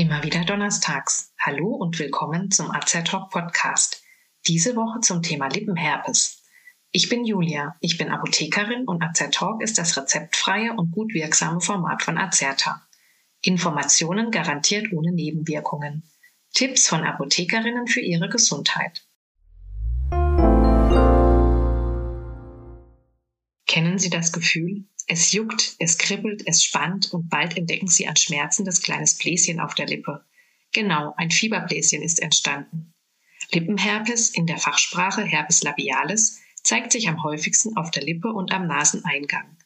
Immer wieder donnerstags. Hallo und willkommen zum Talk Podcast. Diese Woche zum Thema Lippenherpes. Ich bin Julia, ich bin Apothekerin und Talk ist das rezeptfreie und gut wirksame Format von Azerta. Informationen garantiert ohne Nebenwirkungen. Tipps von Apothekerinnen für ihre Gesundheit. Kennen Sie das Gefühl? Es juckt, es kribbelt, es spannt und bald entdecken Sie ein schmerzendes kleines Bläschen auf der Lippe. Genau, ein Fieberbläschen ist entstanden. Lippenherpes, in der Fachsprache Herpes labialis, zeigt sich am häufigsten auf der Lippe und am Naseneingang.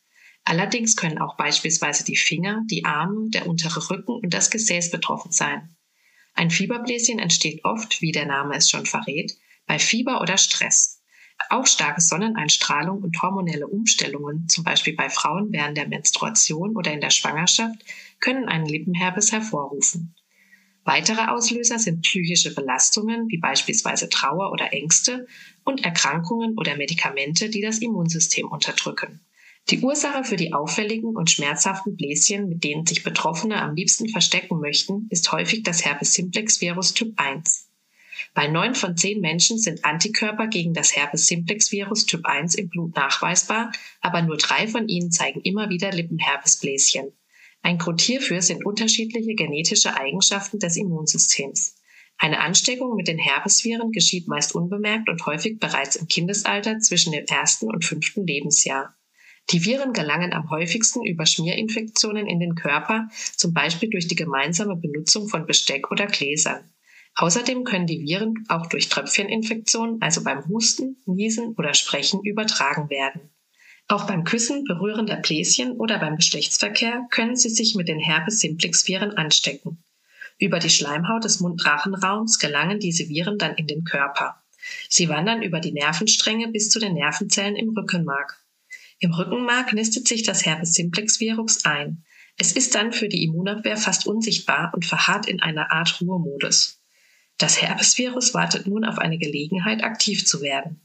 Allerdings können auch beispielsweise die Finger, die Arme, der untere Rücken und das Gesäß betroffen sein. Ein Fieberbläschen entsteht oft, wie der Name es schon verrät, bei Fieber oder Stress. Auch starke Sonneneinstrahlung und hormonelle Umstellungen, zum Beispiel bei Frauen während der Menstruation oder in der Schwangerschaft, können einen Lippenherpes hervorrufen. Weitere Auslöser sind psychische Belastungen wie beispielsweise Trauer oder Ängste und Erkrankungen oder Medikamente, die das Immunsystem unterdrücken. Die Ursache für die auffälligen und schmerzhaften Bläschen, mit denen sich Betroffene am liebsten verstecken möchten, ist häufig das Herpes simplex Virus Typ 1. Bei neun von zehn Menschen sind Antikörper gegen das Herpes simplex Virus Typ 1 im Blut nachweisbar, aber nur drei von ihnen zeigen immer wieder Lippenherpesbläschen. Ein Grund hierfür sind unterschiedliche genetische Eigenschaften des Immunsystems. Eine Ansteckung mit den Herpesviren geschieht meist unbemerkt und häufig bereits im Kindesalter zwischen dem ersten und fünften Lebensjahr. Die Viren gelangen am häufigsten über Schmierinfektionen in den Körper, zum Beispiel durch die gemeinsame Benutzung von Besteck oder Gläsern. Außerdem können die Viren auch durch Tröpfcheninfektionen, also beim Husten, Niesen oder Sprechen, übertragen werden. Auch beim Küssen, Berühren der Bläschen oder beim Geschlechtsverkehr können sie sich mit den Herpes-Simplex-Viren anstecken. Über die Schleimhaut des Mundrachenraums gelangen diese Viren dann in den Körper. Sie wandern über die Nervenstränge bis zu den Nervenzellen im Rückenmark. Im Rückenmark nistet sich das Herpes-Simplex-Virus ein. Es ist dann für die Immunabwehr fast unsichtbar und verharrt in einer Art Ruhemodus. Das Herpesvirus wartet nun auf eine Gelegenheit, aktiv zu werden.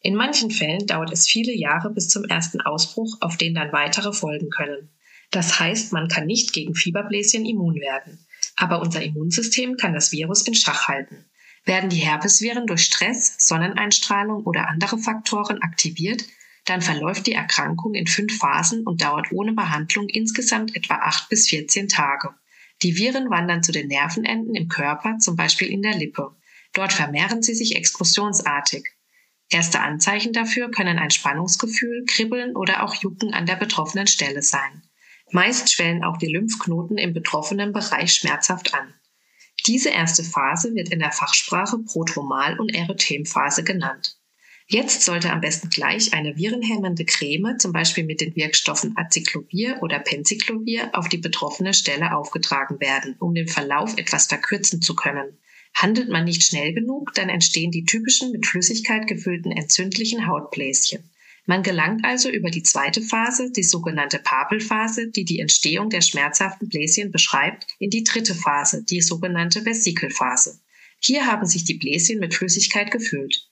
In manchen Fällen dauert es viele Jahre bis zum ersten Ausbruch, auf den dann weitere folgen können. Das heißt, man kann nicht gegen Fieberbläschen immun werden. Aber unser Immunsystem kann das Virus in Schach halten. Werden die Herpesviren durch Stress, Sonneneinstrahlung oder andere Faktoren aktiviert, dann verläuft die Erkrankung in fünf Phasen und dauert ohne Behandlung insgesamt etwa acht bis 14 Tage. Die Viren wandern zu den Nervenenden im Körper, zum Beispiel in der Lippe. Dort vermehren sie sich explosionsartig. Erste Anzeichen dafür können ein Spannungsgefühl, Kribbeln oder auch Jucken an der betroffenen Stelle sein. Meist schwellen auch die Lymphknoten im betroffenen Bereich schmerzhaft an. Diese erste Phase wird in der Fachsprache Prodromal- und Erythemphase genannt. Jetzt sollte am besten gleich eine virenhemmende Creme, zum Beispiel mit den Wirkstoffen Acyclovir oder Penciclovir, auf die betroffene Stelle aufgetragen werden, um den Verlauf etwas verkürzen zu können. Handelt man nicht schnell genug, dann entstehen die typischen mit Flüssigkeit gefüllten entzündlichen Hautbläschen. Man gelangt also über die zweite Phase, die sogenannte Papelphase, die die Entstehung der schmerzhaften Bläschen beschreibt, in die dritte Phase, die sogenannte Vesikelphase. Hier haben sich die Bläschen mit Flüssigkeit gefüllt.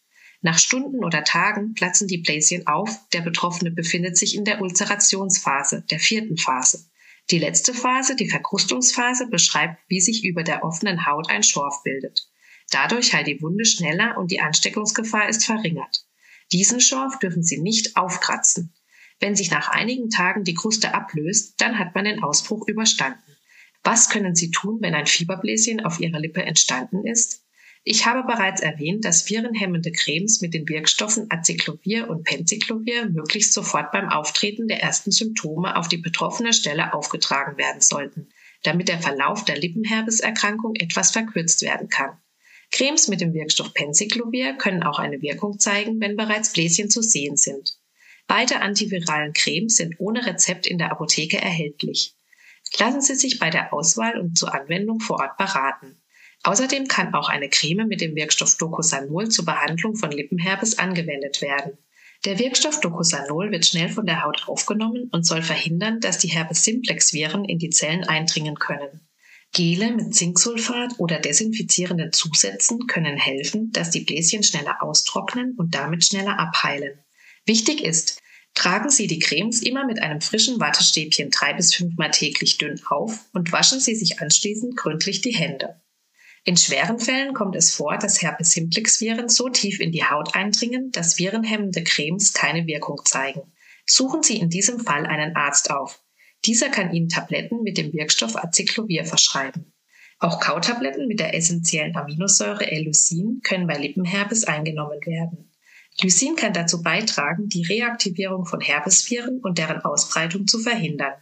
Nach Stunden oder Tagen platzen die Bläschen auf, der Betroffene befindet sich in der Ulcerationsphase, der vierten Phase. Die letzte Phase, die Verkrustungsphase, beschreibt, wie sich über der offenen Haut ein Schorf bildet. Dadurch heilt die Wunde schneller und die Ansteckungsgefahr ist verringert. Diesen Schorf dürfen Sie nicht aufkratzen. Wenn sich nach einigen Tagen die Kruste ablöst, dann hat man den Ausbruch überstanden. Was können Sie tun, wenn ein Fieberbläschen auf Ihrer Lippe entstanden ist? Ich habe bereits erwähnt, dass virenhemmende Cremes mit den Wirkstoffen Acyclovir und Penciclovir möglichst sofort beim Auftreten der ersten Symptome auf die betroffene Stelle aufgetragen werden sollten, damit der Verlauf der Lippenherpeserkrankung etwas verkürzt werden kann. Cremes mit dem Wirkstoff Penciclovir können auch eine Wirkung zeigen, wenn bereits Bläschen zu sehen sind. Beide antiviralen Cremes sind ohne Rezept in der Apotheke erhältlich. Lassen Sie sich bei der Auswahl und zur Anwendung vor Ort beraten. Außerdem kann auch eine Creme mit dem Wirkstoff Docosanol zur Behandlung von Lippenherpes angewendet werden. Der Wirkstoff Docosanol wird schnell von der Haut aufgenommen und soll verhindern, dass die Herpes simplex Viren in die Zellen eindringen können. Gele mit Zinksulfat oder desinfizierenden Zusätzen können helfen, dass die Bläschen schneller austrocknen und damit schneller abheilen. Wichtig ist, tragen Sie die Cremes immer mit einem frischen Wattestäbchen drei bis fünfmal täglich dünn auf und waschen Sie sich anschließend gründlich die Hände. In schweren Fällen kommt es vor, dass Herpes simplex Viren so tief in die Haut eindringen, dass virenhemmende Cremes keine Wirkung zeigen. Suchen Sie in diesem Fall einen Arzt auf. Dieser kann Ihnen Tabletten mit dem Wirkstoff Acyclovir verschreiben. Auch Kautabletten mit der essentiellen Aminosäure L-Lysin können bei Lippenherpes eingenommen werden. Lysin kann dazu beitragen, die Reaktivierung von Herpesviren und deren Ausbreitung zu verhindern.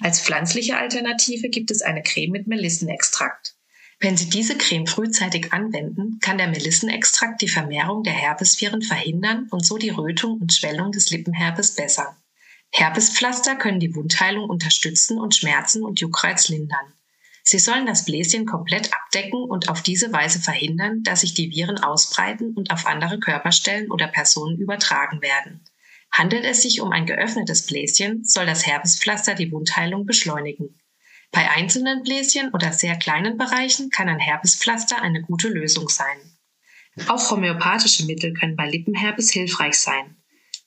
Als pflanzliche Alternative gibt es eine Creme mit Melissenextrakt. Wenn Sie diese Creme frühzeitig anwenden, kann der Melissenextrakt die Vermehrung der Herpesviren verhindern und so die Rötung und Schwellung des Lippenherpes bessern. Herpespflaster können die Wundheilung unterstützen und Schmerzen und Juckreiz lindern. Sie sollen das Bläschen komplett abdecken und auf diese Weise verhindern, dass sich die Viren ausbreiten und auf andere Körperstellen oder Personen übertragen werden. Handelt es sich um ein geöffnetes Bläschen, soll das Herpespflaster die Wundheilung beschleunigen. Bei einzelnen Bläschen oder sehr kleinen Bereichen kann ein Herpespflaster eine gute Lösung sein. Auch homöopathische Mittel können bei Lippenherpes hilfreich sein.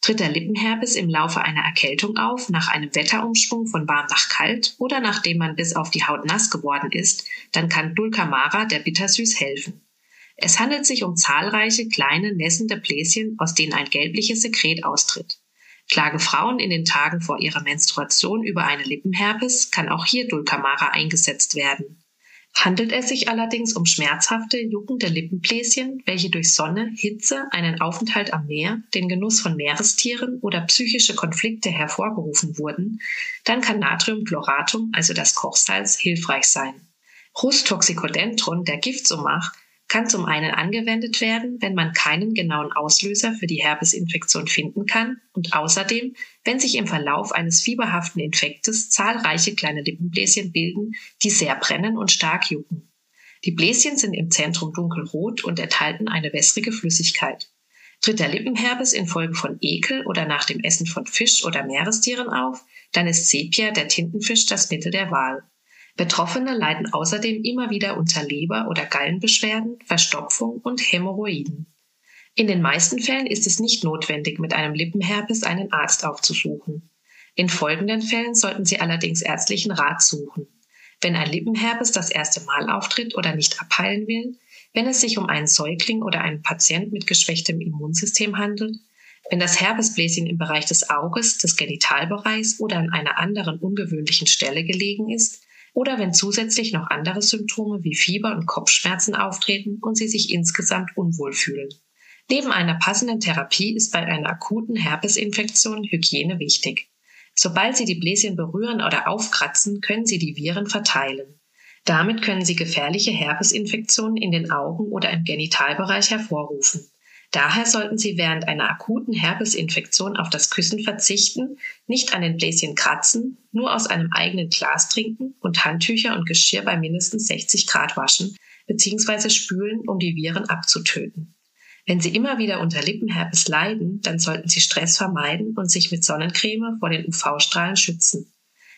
Tritt der Lippenherpes im Laufe einer Erkältung auf, nach einem Wetterumschwung von warm nach kalt oder nachdem man bis auf die Haut nass geworden ist, dann kann Dulcamara, der Bittersüß, helfen. Es handelt sich um zahlreiche kleine nässende Bläschen, aus denen ein gelbliches Sekret austritt. Klagen Frauen in den Tagen vor ihrer Menstruation über eine Lippenherpes, kann auch hier Dulcamara eingesetzt werden. Handelt es sich allerdings um schmerzhafte, juckende Lippenbläschen, welche durch Sonne, Hitze, einen Aufenthalt am Meer, den Genuss von Meerestieren oder psychische Konflikte hervorgerufen wurden, dann kann Natriumchloratum, also das Kochsalz, hilfreich sein. Rus toxicodendron, der Giftsumach, kann zum einen angewendet werden, wenn man keinen genauen Auslöser für die Herpesinfektion finden kann und außerdem, wenn sich im Verlauf eines fieberhaften Infektes zahlreiche kleine Lippenbläschen bilden, die sehr brennen und stark jucken. Die Bläschen sind im Zentrum dunkelrot und enthalten eine wässrige Flüssigkeit. Tritt der Lippenherpes infolge von Ekel oder nach dem Essen von Fisch oder Meerestieren auf, dann ist Sepia, der Tintenfisch, das Mittel der Wahl. Betroffene leiden außerdem immer wieder unter Leber- oder Gallenbeschwerden, Verstopfung und Hämorrhoiden. In den meisten Fällen ist es nicht notwendig, mit einem Lippenherpes einen Arzt aufzusuchen. In folgenden Fällen sollten Sie allerdings ärztlichen Rat suchen. Wenn ein Lippenherpes das erste Mal auftritt oder nicht abheilen will, wenn es sich um einen Säugling oder einen Patient mit geschwächtem Immunsystem handelt, wenn das Herpesbläschen im Bereich des Auges, des Genitalbereichs oder an einer anderen ungewöhnlichen Stelle gelegen ist, oder wenn zusätzlich noch andere Symptome wie Fieber und Kopfschmerzen auftreten und sie sich insgesamt unwohl fühlen. Neben einer passenden Therapie ist bei einer akuten Herpesinfektion Hygiene wichtig. Sobald Sie die Bläschen berühren oder aufkratzen, können Sie die Viren verteilen. Damit können Sie gefährliche Herpesinfektionen in den Augen oder im Genitalbereich hervorrufen. Daher sollten Sie während einer akuten Herpesinfektion auf das Küssen verzichten, nicht an den Bläschen kratzen, nur aus einem eigenen Glas trinken und Handtücher und Geschirr bei mindestens 60 Grad waschen bzw. spülen, um die Viren abzutöten. Wenn Sie immer wieder unter Lippenherpes leiden, dann sollten Sie Stress vermeiden und sich mit Sonnencreme vor den UV-Strahlen schützen.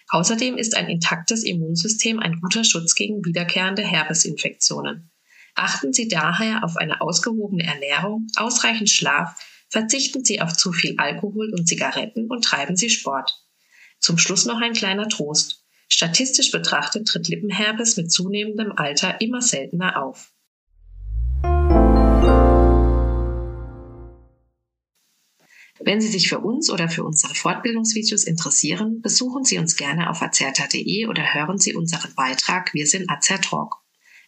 Außerdem ist ein intaktes Immunsystem ein guter Schutz gegen wiederkehrende Herpesinfektionen. Achten Sie daher auf eine ausgewogene Ernährung, ausreichend Schlaf, verzichten Sie auf zu viel Alkohol und Zigaretten und treiben Sie Sport. Zum Schluss noch ein kleiner Trost. Statistisch betrachtet tritt Lippenherpes mit zunehmendem Alter immer seltener auf. Wenn Sie sich für uns oder für unsere Fortbildungsvideos interessieren, besuchen Sie uns gerne auf azerta.de oder hören Sie unseren Beitrag Wir sind Azertalk.